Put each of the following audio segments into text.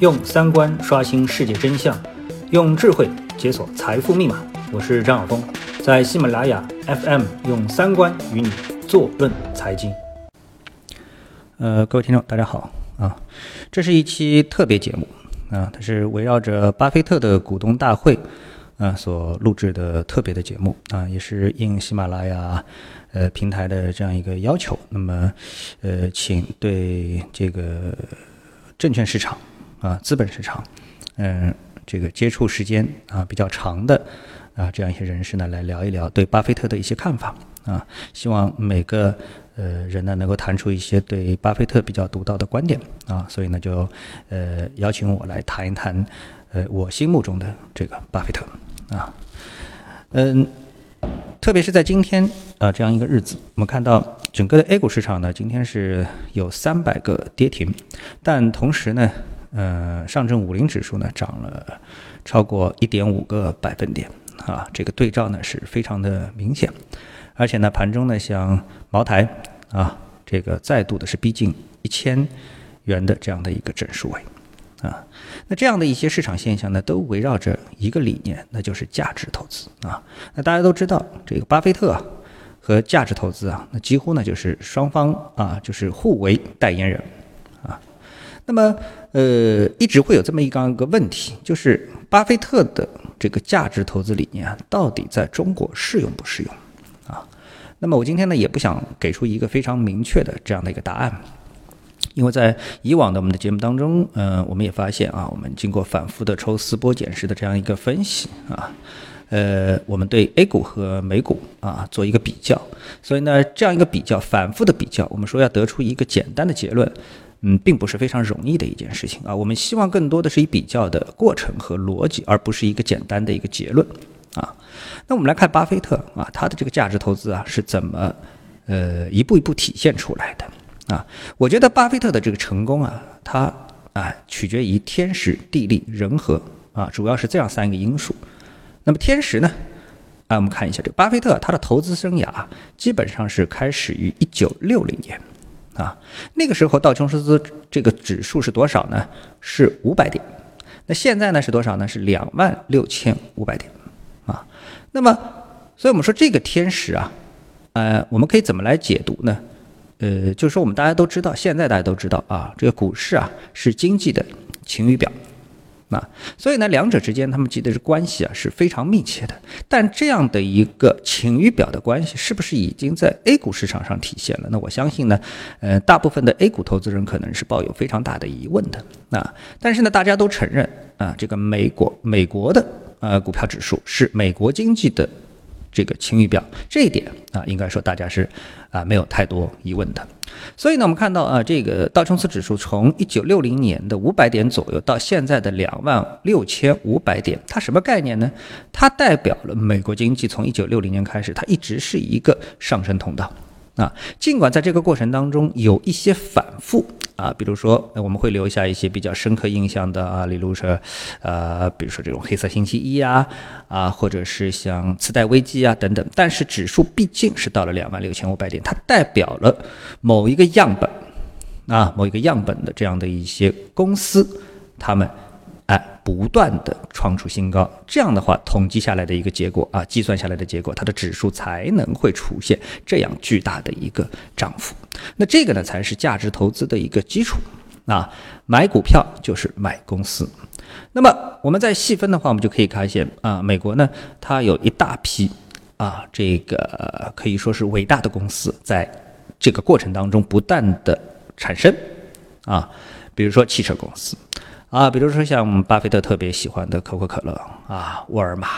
用三观刷新世界真相，用智慧解锁财富密码。我是张晓峰，在喜马拉雅 FM 用三观与你坐论财经。呃，各位听众，大家好啊！这是一期特别节目啊，它是围绕着巴菲特的股东大会啊所录制的特别的节目啊，也是应喜马拉雅。呃，平台的这样一个要求，那么，呃，请对这个证券市场啊、资本市场，嗯，这个接触时间啊比较长的啊这样一些人士呢，来聊一聊对巴菲特的一些看法啊。希望每个呃人呢能够谈出一些对巴菲特比较独到的观点啊，所以呢就呃邀请我来谈一谈呃我心目中的这个巴菲特啊，嗯。特别是在今天啊这样一个日子，我们看到整个的 A 股市场呢，今天是有三百个跌停，但同时呢，呃，上证五零指数呢涨了超过一点五个百分点啊，这个对照呢是非常的明显，而且呢，盘中呢像茅台啊，这个再度的是逼近一千元的这样的一个整数位。啊，那这样的一些市场现象呢，都围绕着一个理念，那就是价值投资啊。那大家都知道，这个巴菲特和价值投资啊，那几乎呢就是双方啊，就是互为代言人。那么，呃，一直会有这么一个个问题，就是巴菲特的这个价值投资理念，到底在中国适用不适用啊？那么我今天呢，也不想给出一个非常明确的这样的一个答案。因为在以往的我们的节目当中，嗯，我们也发现啊，我们经过反复的抽丝剥茧式的这样一个分析啊，呃，我们对 A 股和美股啊做一个比较，所以呢，这样一个比较，反复的比较，我们说要得出一个简单的结论，嗯，并不是非常容易的一件事情啊。我们希望更多的是以比较的过程和逻辑，而不是一个简单的一个结论啊。那我们来看巴菲特啊，他的这个价值投资啊是怎么呃一步一步体现出来的？啊，我觉得巴菲特的这个成功啊，他啊取决于天时地利人和啊，主要是这样三个因素。那么天时呢？啊，我们看一下这个巴菲特他的投资生涯基本上是开始于一九六零年啊，那个时候道琼斯这个指数是多少呢？是五百点。那现在呢是多少呢？是两万六千五百点啊。那么，所以我们说这个天时啊，呃，我们可以怎么来解读呢？呃，就是说，我们大家都知道，现在大家都知道啊，这个股市啊是经济的晴雨表，啊，所以呢，两者之间他们其实是关系啊是非常密切的。但这样的一个晴雨表的关系，是不是已经在 A 股市场上体现了？那我相信呢，呃，大部分的 A 股投资人可能是抱有非常大的疑问的啊。但是呢，大家都承认啊，这个美国美国的呃股票指数是美国经济的。这个晴雨表这一点啊，应该说大家是啊没有太多疑问的。所以呢，我们看到啊，这个道琼斯指数从一九六零年的五百点左右到现在的两万六千五百点，它什么概念呢？它代表了美国经济从一九六零年开始，它一直是一个上升通道。啊，尽管在这个过程当中有一些反复啊，比如说我们会留下一些比较深刻印象的啊，例如说，呃，比如说这种黑色星期一啊，啊，或者是像次贷危机啊等等，但是指数毕竟是到了两万六千五百点，它代表了某一个样本啊，某一个样本的这样的一些公司，他们。不断的创出新高，这样的话，统计下来的一个结果啊，计算下来的结果，它的指数才能会出现这样巨大的一个涨幅。那这个呢，才是价值投资的一个基础啊。买股票就是买公司。那么我们再细分的话，我们就可以发现啊，美国呢，它有一大批啊，这个可以说是伟大的公司，在这个过程当中不断的产生啊，比如说汽车公司。啊，比如说像巴菲特特别喜欢的可口可乐啊，沃尔玛，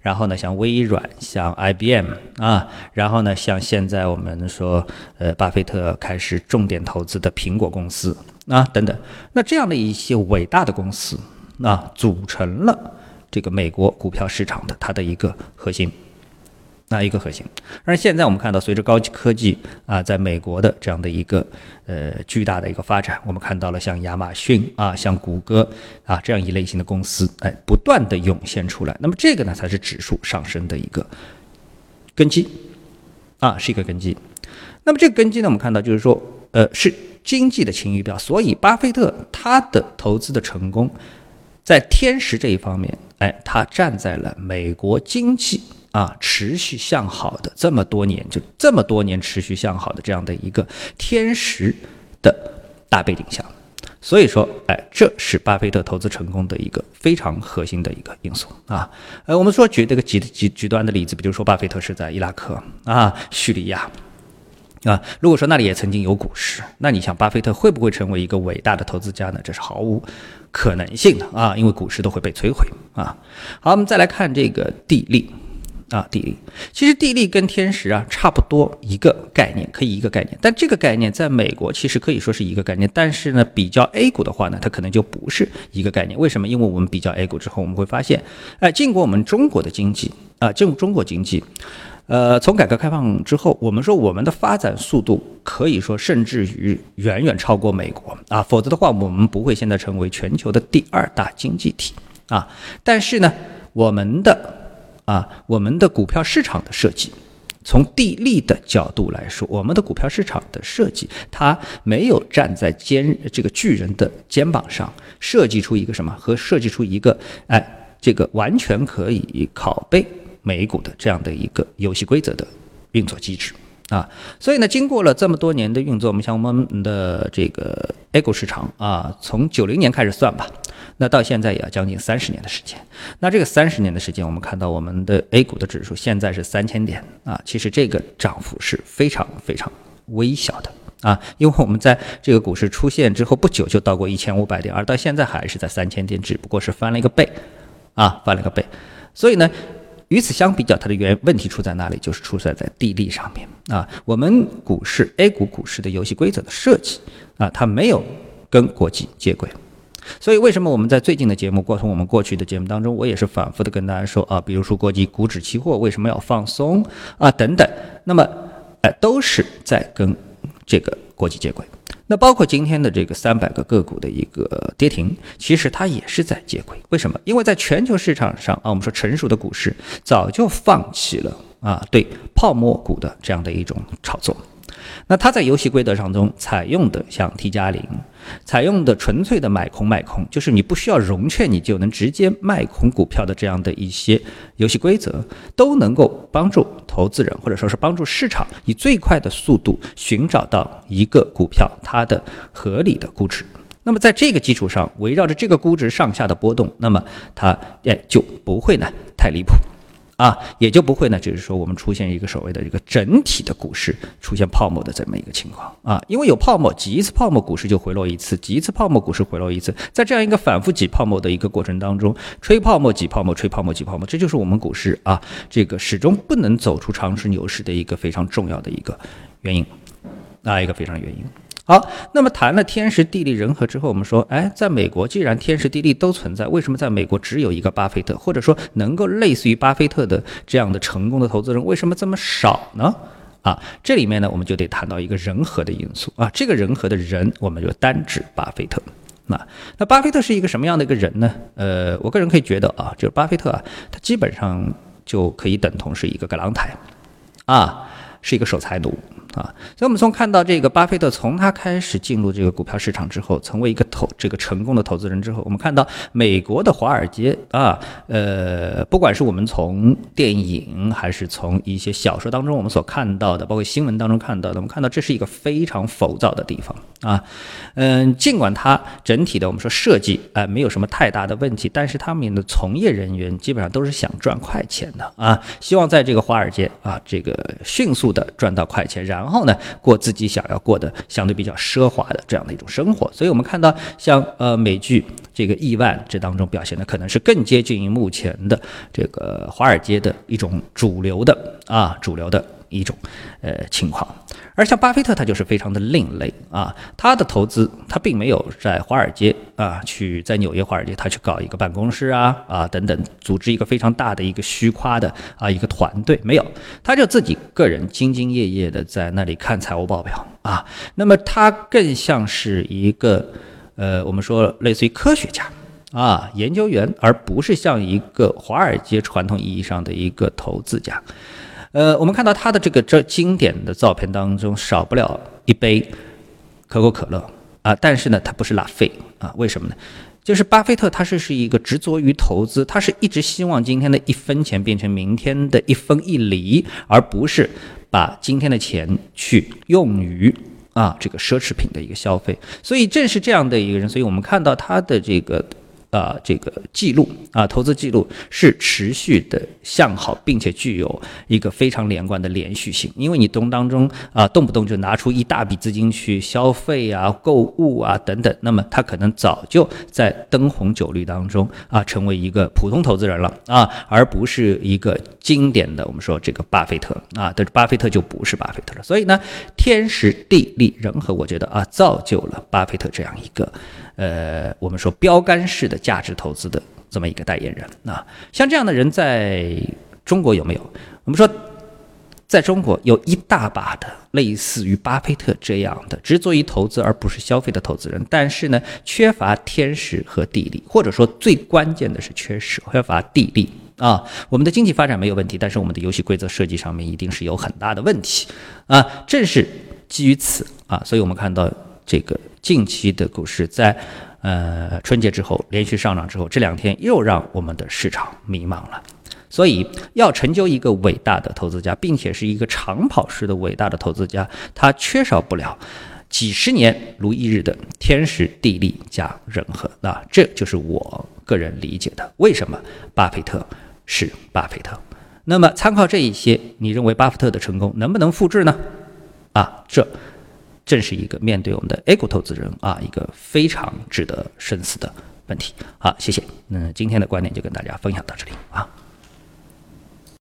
然后呢，像微软，像 IBM 啊，然后呢，像现在我们说，呃，巴菲特开始重点投资的苹果公司啊，等等，那这样的一些伟大的公司啊，组成了这个美国股票市场的它的一个核心。那一个核心，而现在我们看到，随着高级科技啊，在美国的这样的一个呃巨大的一个发展，我们看到了像亚马逊啊、像谷歌啊这样一类型的公司，哎，不断的涌现出来。那么这个呢，才是指数上升的一个根基啊，是一个根基。那么这个根基呢，我们看到就是说，呃，是经济的晴雨表。所以，巴菲特他的投资的成功，在天时这一方面，哎，他站在了美国经济啊持续向好的这么多年，就这么多年持续向好的这样的一个天时的大背景下。所以说，哎，这是巴菲特投资成功的一个非常核心的一个因素啊。呃，我们说举这个极极极端的例子，比如说巴菲特是在伊拉克啊、叙利亚啊，如果说那里也曾经有股市，那你想巴菲特会不会成为一个伟大的投资家呢？这是毫无可能性的啊，因为股市都会被摧毁啊。好，我们再来看这个地利。啊，地利其实地利跟天时啊差不多一个概念，可以一个概念。但这个概念在美国其实可以说是一个概念，但是呢，比较 A 股的话呢，它可能就不是一个概念。为什么？因为我们比较 A 股之后，我们会发现，哎，经过我们中国的经济啊，进入中国经济，呃，从改革开放之后，我们说我们的发展速度可以说甚至于远远超过美国啊，否则的话，我们不会现在成为全球的第二大经济体啊。但是呢，我们的啊，我们的股票市场的设计，从地利的角度来说，我们的股票市场的设计，它没有站在肩这个巨人的肩膀上，设计出一个什么和设计出一个哎，这个完全可以拷贝美股的这样的一个游戏规则的运作机制啊。所以呢，经过了这么多年的运作，我们像我们的这个 A 股市场啊，从九零年开始算吧。那到现在也要将近三十年的时间。那这个三十年的时间，我们看到我们的 A 股的指数现在是三千点啊，其实这个涨幅是非常非常微小的啊，因为我们在这个股市出现之后不久就到过一千五百点，而到现在还是在三千点，只不过是翻了一个倍啊，翻了个倍。所以呢，与此相比较，它的原问题出在哪里？就是出在在地利上面啊。我们股市 A 股股市的游戏规则的设计啊，它没有跟国际接轨。所以，为什么我们在最近的节目，过从我们过去的节目当中，我也是反复的跟大家说啊，比如说国际股指期货为什么要放松啊，等等，那么，哎，都是在跟这个国际接轨。那包括今天的这个三百个个股的一个跌停，其实它也是在接轨。为什么？因为在全球市场上啊，我们说成熟的股市早就放弃了啊对泡沫股的这样的一种炒作。那它在游戏规则当中采用的像 T 加零，采用的纯粹的买空卖空，就是你不需要融券，你就能直接卖空股票的这样的一些游戏规则，都能够帮助投资人或者说是帮助市场以最快的速度寻找到一个股票它的合理的估值。那么在这个基础上，围绕着这个估值上下的波动，那么它哎就不会呢太离谱。啊，也就不会呢，就是说我们出现一个所谓的一个整体的股市出现泡沫的这么一个情况啊，因为有泡沫，挤一次泡沫，股市就回落一次，挤一次泡沫，股市回落一次，在这样一个反复挤泡沫的一个过程当中，吹泡沫挤泡沫，吹泡沫挤泡沫，这就是我们股市啊，这个始终不能走出长势牛市的一个非常重要的一个原因啊，一个非常原因。好，那么谈了天时地利人和之后，我们说，哎，在美国既然天时地利都存在，为什么在美国只有一个巴菲特，或者说能够类似于巴菲特的这样的成功的投资人，为什么这么少呢？啊，这里面呢，我们就得谈到一个人和的因素啊，这个人和的人，我们就单指巴菲特。那那巴菲特是一个什么样的一个人呢？呃，我个人可以觉得啊，就是巴菲特啊，他基本上就可以等同是一个格朗台，啊，是一个守财奴。啊，所以我们从看到这个巴菲特从他开始进入这个股票市场之后，成为一个投这个成功的投资人之后，我们看到美国的华尔街啊，呃，不管是我们从电影还是从一些小说当中我们所看到的，包括新闻当中看到的，我们看到这是一个非常浮躁的地方啊。嗯，尽管它整体的我们说设计啊没有什么太大的问题，但是他们的从业人员基本上都是想赚快钱的啊，希望在这个华尔街啊这个迅速的赚到快钱，然然后呢，过自己想要过的相对比较奢华的这样的一种生活，所以我们看到像呃美剧这个亿万这当中表现的可能是更接近于目前的这个华尔街的一种主流的啊主流的。一种呃情况，而像巴菲特他就是非常的另类啊，他的投资他并没有在华尔街啊去在纽约华尔街他去搞一个办公室啊啊等等，组织一个非常大的一个虚夸的啊一个团队没有，他就自己个人兢兢业业的在那里看财务报表啊，那么他更像是一个呃我们说类似于科学家啊研究员，而不是像一个华尔街传统意义上的一个投资家。呃，我们看到他的这个这经典的照片当中，少不了一杯可口可乐啊，但是呢，它不是拉菲啊？为什么呢？就是巴菲特他是是一个执着于投资，他是一直希望今天的一分钱变成明天的一分一厘，而不是把今天的钱去用于啊这个奢侈品的一个消费。所以正是这样的一个人，所以我们看到他的这个。啊，这个记录啊，投资记录是持续的向好，并且具有一个非常连贯的连续性。因为你动当中啊，动不动就拿出一大笔资金去消费啊、购物啊等等，那么他可能早就在灯红酒绿当中啊，成为一个普通投资人了啊，而不是一个经典的我们说这个巴菲特啊，但是巴菲特就不是巴菲特了。所以呢，天时地利人和，我觉得啊，造就了巴菲特这样一个。呃，我们说标杆式的价值投资的这么一个代言人啊，像这样的人在中国有没有？我们说，在中国有一大把的类似于巴菲特这样的执着于投资而不是消费的投资人，但是呢，缺乏天时和地利，或者说最关键的是缺失缺乏地利啊。我们的经济发展没有问题，但是我们的游戏规则设计上面一定是有很大的问题啊。正是基于此啊，所以我们看到这个。近期的股市在呃春节之后连续上涨之后，这两天又让我们的市场迷茫了。所以要成就一个伟大的投资家，并且是一个长跑式的伟大的投资家，他缺少不了几十年如一日的天时地利加人和。那这就是我个人理解的为什么巴菲特是巴菲特。那么参考这一些，你认为巴菲特的成功能不能复制呢？啊，这。正是一个面对我们的 A 股投资人啊，一个非常值得深思的问题。好，谢谢。那今天的观点就跟大家分享到这里啊。